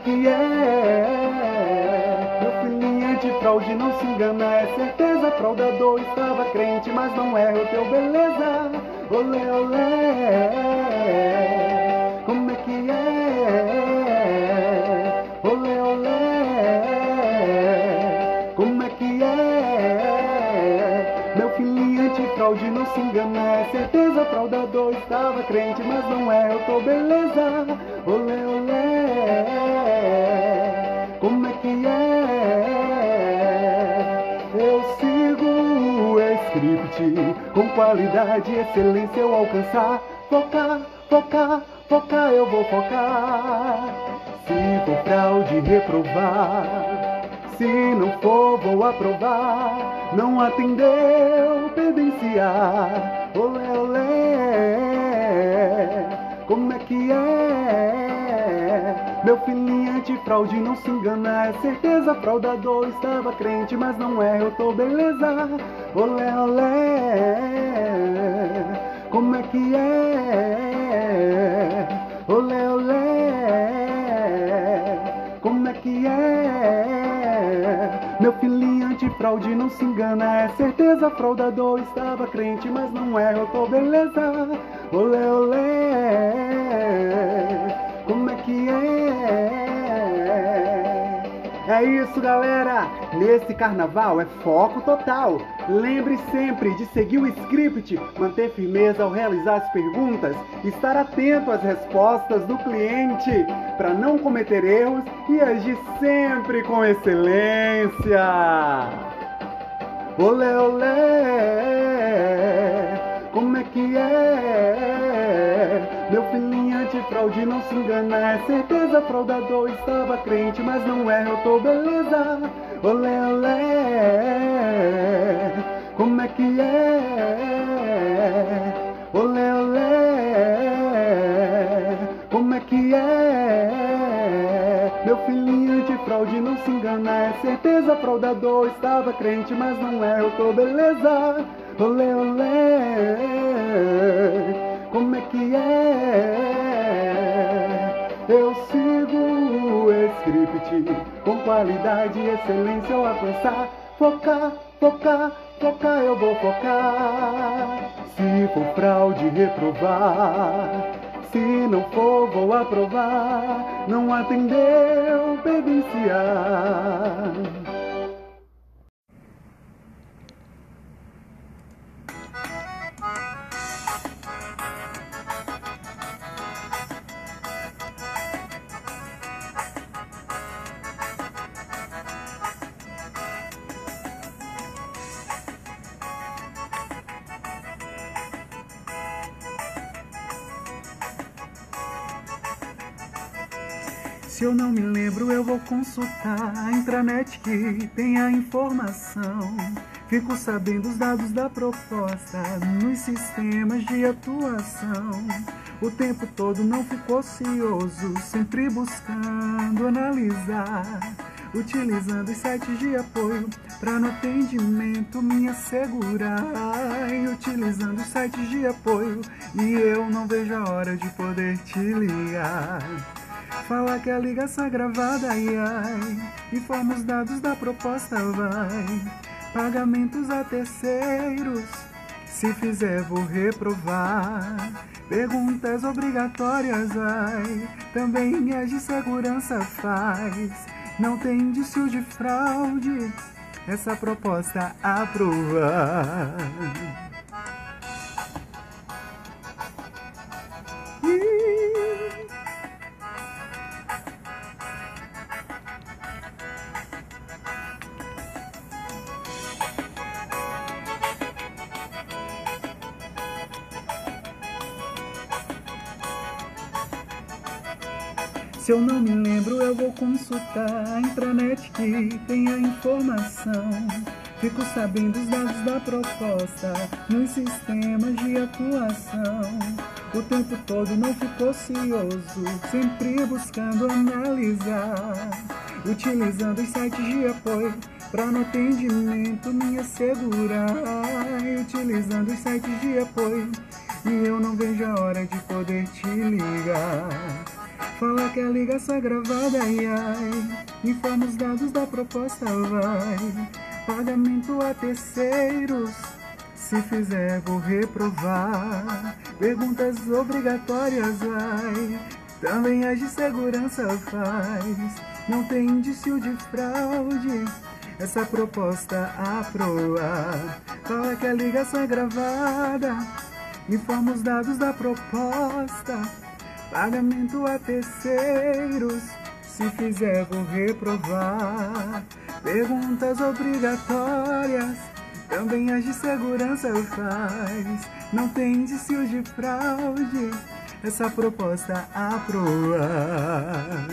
que é. Meu filhinho de fraude, não se engana, é certeza. Fraudador estava crente, mas não é o teu beleza. Olé, olé. Como é que é? Olé, olé. Como é que é? Meu filhinho de fraude, não se engana, é certeza. Fraudador estava crente, mas não é o teu beleza. Olé, olé. Script com qualidade e excelência eu alcançar. Focar, focar, focar, eu vou focar. Se for fraude, reprovar. Se não for, vou aprovar. Não atendeu, pendenciar. Olé, olé, como é que é? Meu filhinho antifraude, não se engana, é certeza. Fraudador estava crente, mas não é, eu tô beleza. Olé, olé, como é que é? Olé, olé, como é que é? Meu filhinho antifraude, não se engana, é certeza. Fraudador estava crente, mas não é, eu tô beleza. Olé, olé, É isso, galera! Nesse carnaval é foco total. Lembre sempre de seguir o script, manter firmeza ao realizar as perguntas, estar atento às respostas do cliente para não cometer erros e agir sempre com excelência. Olé, olé, como é que é? Antifraude, não se engana, é certeza. Fraudador estava crente, mas não é, eu tô beleza. Olé, olé, como é que é? Olé, olé, como é que é? Meu filhinho antifraude, não se engana, é certeza. Fraudador estava crente, mas não é, eu tô beleza. Olé, olé como é que é? Script com qualidade e excelência eu alcançar. Focar, focar, focar, eu vou focar. Se for fraude, reprovar. Se não for, vou aprovar. Não atendeu, pedenciar. Se eu não me lembro, eu vou consultar a intranet que tem a informação. Fico sabendo os dados da proposta nos sistemas de atuação. O tempo todo não fico ocioso, sempre buscando analisar. Utilizando os sites de apoio para no atendimento me assegurar. Utilizando os sites de apoio e eu não vejo a hora de poder te ligar. Fala que a ligação é gravada, ai ai. Informa os dados da proposta, vai. Pagamentos a terceiros. Se fizer, vou reprovar. Perguntas obrigatórias, ai. Também as de segurança faz. Não tem indício de fraude. Essa proposta aprovar. Se eu não me lembro, eu vou consultar a intranet que tem a informação. Fico sabendo os dados da proposta nos sistemas de atuação. O tempo todo não fico ocioso, sempre buscando analisar. Utilizando os sites de apoio para no atendimento me assegurar. Utilizando os sites de apoio e eu não vejo a hora de poder te ligar. Fala que a ligação é gravada, ai, ai. Informa os dados da proposta, vai. Pagamento a terceiros. Se fizer, vou reprovar. Perguntas obrigatórias, vai. Também as de segurança faz. Não tem indício de fraude. Essa proposta aprovar. Fala que a ligação é gravada. Informa os dados da proposta. Pagamento a terceiros. Se fizer, vou reprovar. Perguntas obrigatórias. Também as de segurança faz. Não tem indício de fraude. Essa proposta aprovar.